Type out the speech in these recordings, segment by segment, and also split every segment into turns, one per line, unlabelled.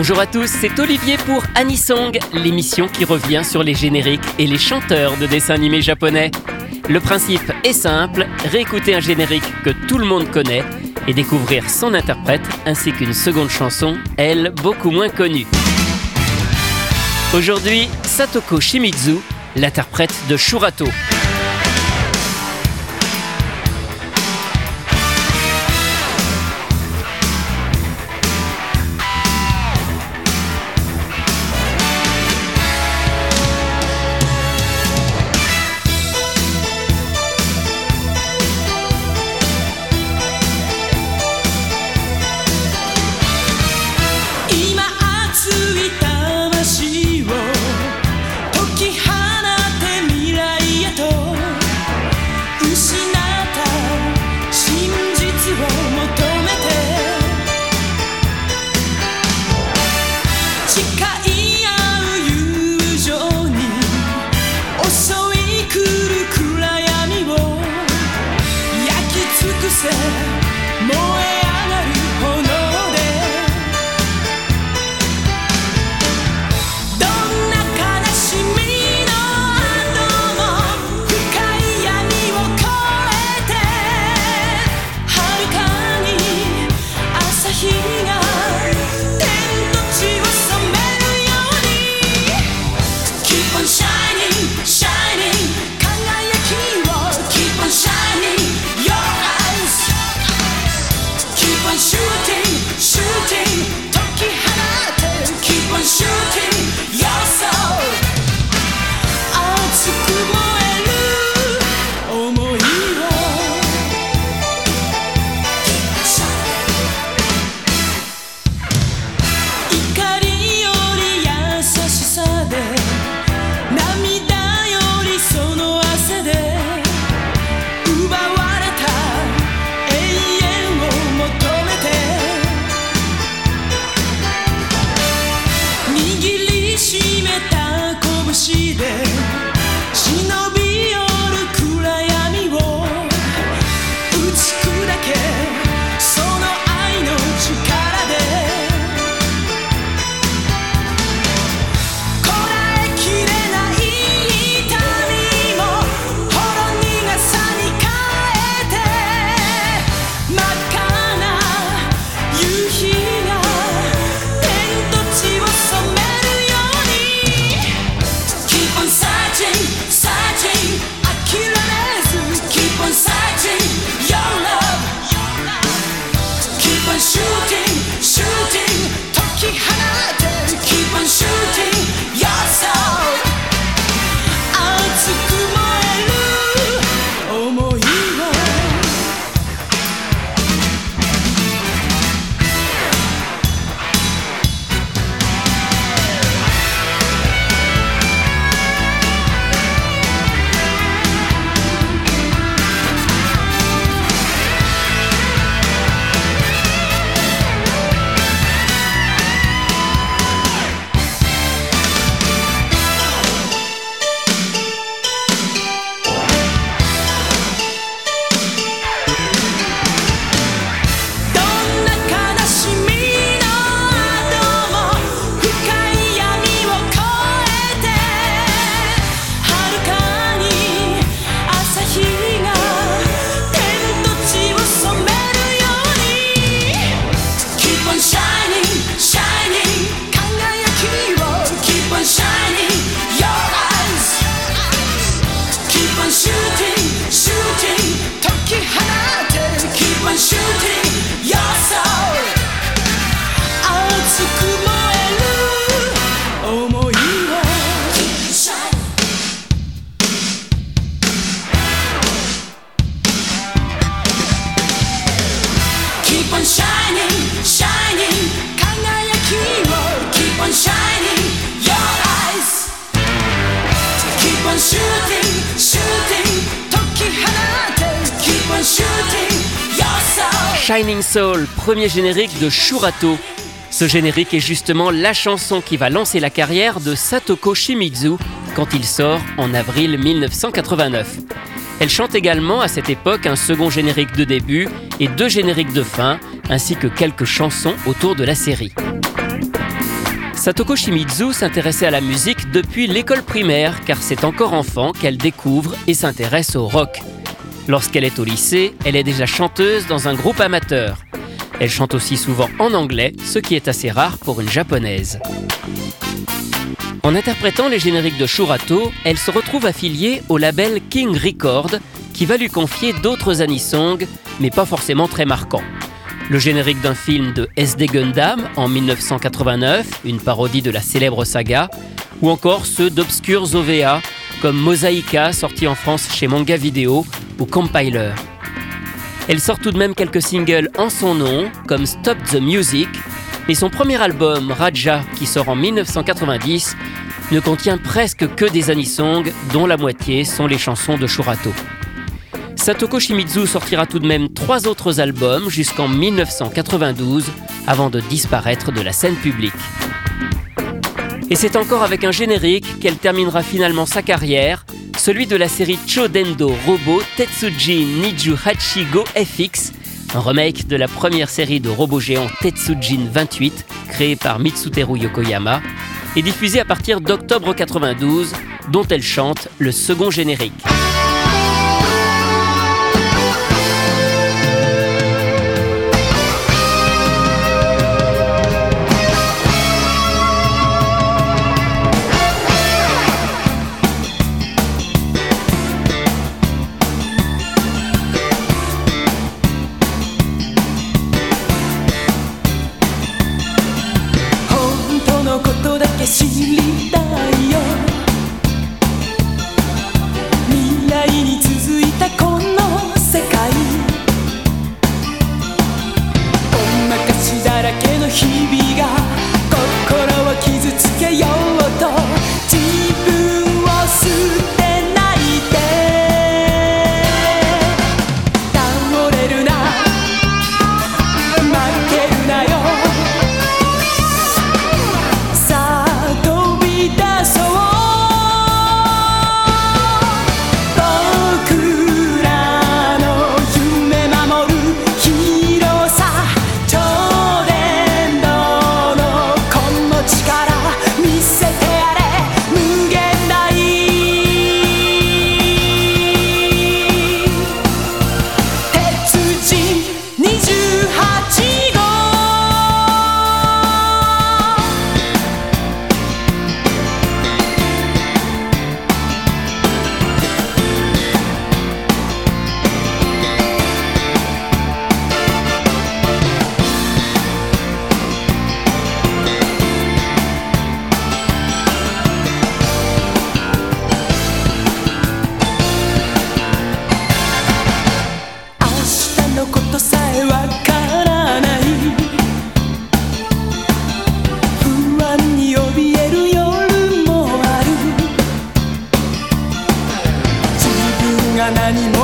Bonjour à tous, c'est Olivier pour Anisong, l'émission qui revient sur les génériques et les chanteurs de dessins animés japonais. Le principe est simple, réécouter un générique que tout le monde connaît et découvrir son interprète ainsi qu'une seconde chanson, elle, beaucoup moins connue. Aujourd'hui, Satoko Shimizu, l'interprète de Shurato. Shine. Shining Soul, premier générique de Shurato. Ce générique est justement la chanson qui va lancer la carrière de Satoko Shimizu quand il sort en avril 1989. Elle chante également à cette époque un second générique de début et deux génériques de fin, ainsi que quelques chansons autour de la série.
Satoko Shimizu s'intéressait à la musique depuis l'école primaire car c'est encore enfant qu'elle découvre et s'intéresse au rock. Lorsqu'elle est au lycée, elle est déjà chanteuse dans un groupe amateur. Elle chante aussi souvent en anglais, ce qui est assez rare pour une japonaise. En interprétant les génériques de Shurato, elle se retrouve affiliée au label King Record, qui va lui confier d'autres anisongs, mais pas forcément très marquants. Le générique d'un film de SD Gundam en 1989, une parodie de la célèbre saga, ou encore ceux d'obscurs OVA comme Mosaïka sorti en France chez Manga Video ou Compiler. Elle sort tout de même quelques singles en son nom, comme Stop the Music, mais son premier album, Raja, qui sort en 1990, ne contient presque que des anisongs, dont la moitié sont les chansons de Shurato. Satoko Shimizu sortira tout de même trois autres albums jusqu'en 1992, avant de disparaître de la scène publique. Et c'est encore avec un générique qu'elle terminera finalement sa carrière, celui de la série Chodendo Robo Tetsuji Niju Hachigo FX, un remake de la première série de robots géants Tetsujin 28, créée par Mitsuteru Yokoyama, et diffusée à partir d'octobre 92, dont elle chante le second générique. 花にな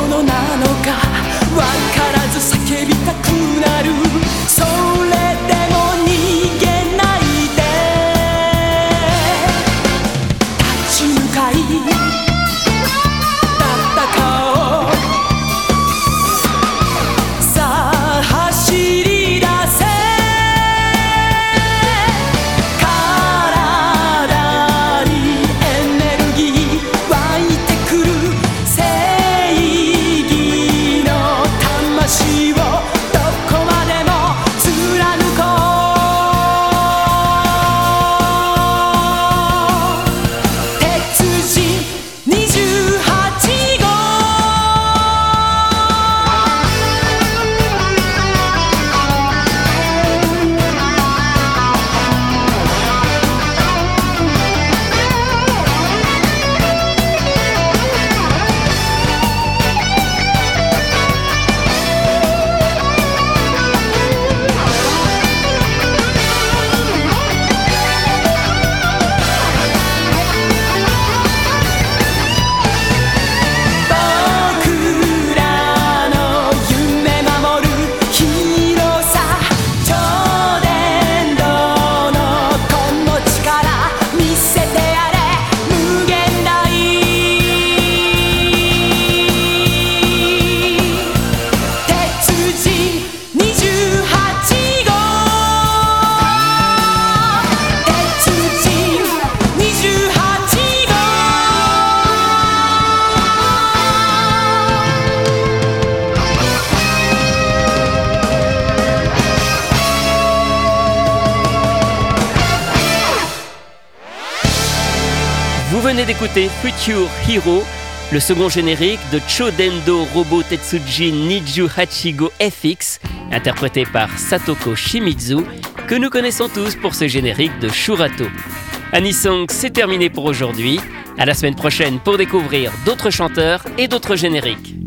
venez d'écouter Future Hero, le second générique de Chodendo Robo Tetsuji Niju Hachigo FX, interprété par Satoko Shimizu, que nous connaissons tous pour ce générique de Shurato. Anisong, c'est terminé pour aujourd'hui. À la semaine prochaine pour découvrir d'autres chanteurs et d'autres génériques.